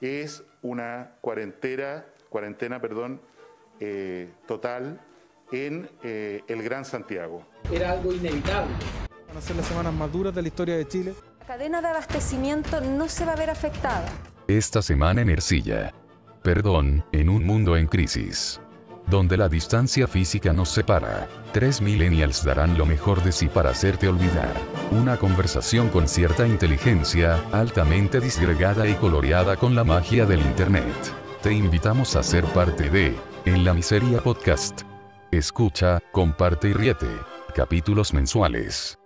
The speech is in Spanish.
es una cuarentena, cuarentena perdón, eh, total en eh, el Gran Santiago. Era algo inevitable. Van a ser las semanas más duras de la historia de Chile. La cadena de abastecimiento no se va a ver afectada. Esta semana en Ercilla. Perdón, en un mundo en crisis. Donde la distancia física nos separa. Tres millennials darán lo mejor de sí para hacerte olvidar. Una conversación con cierta inteligencia, altamente disgregada y coloreada con la magia del Internet. Te invitamos a ser parte de En la Miseria Podcast. Escucha, comparte y riete. Capítulos mensuales.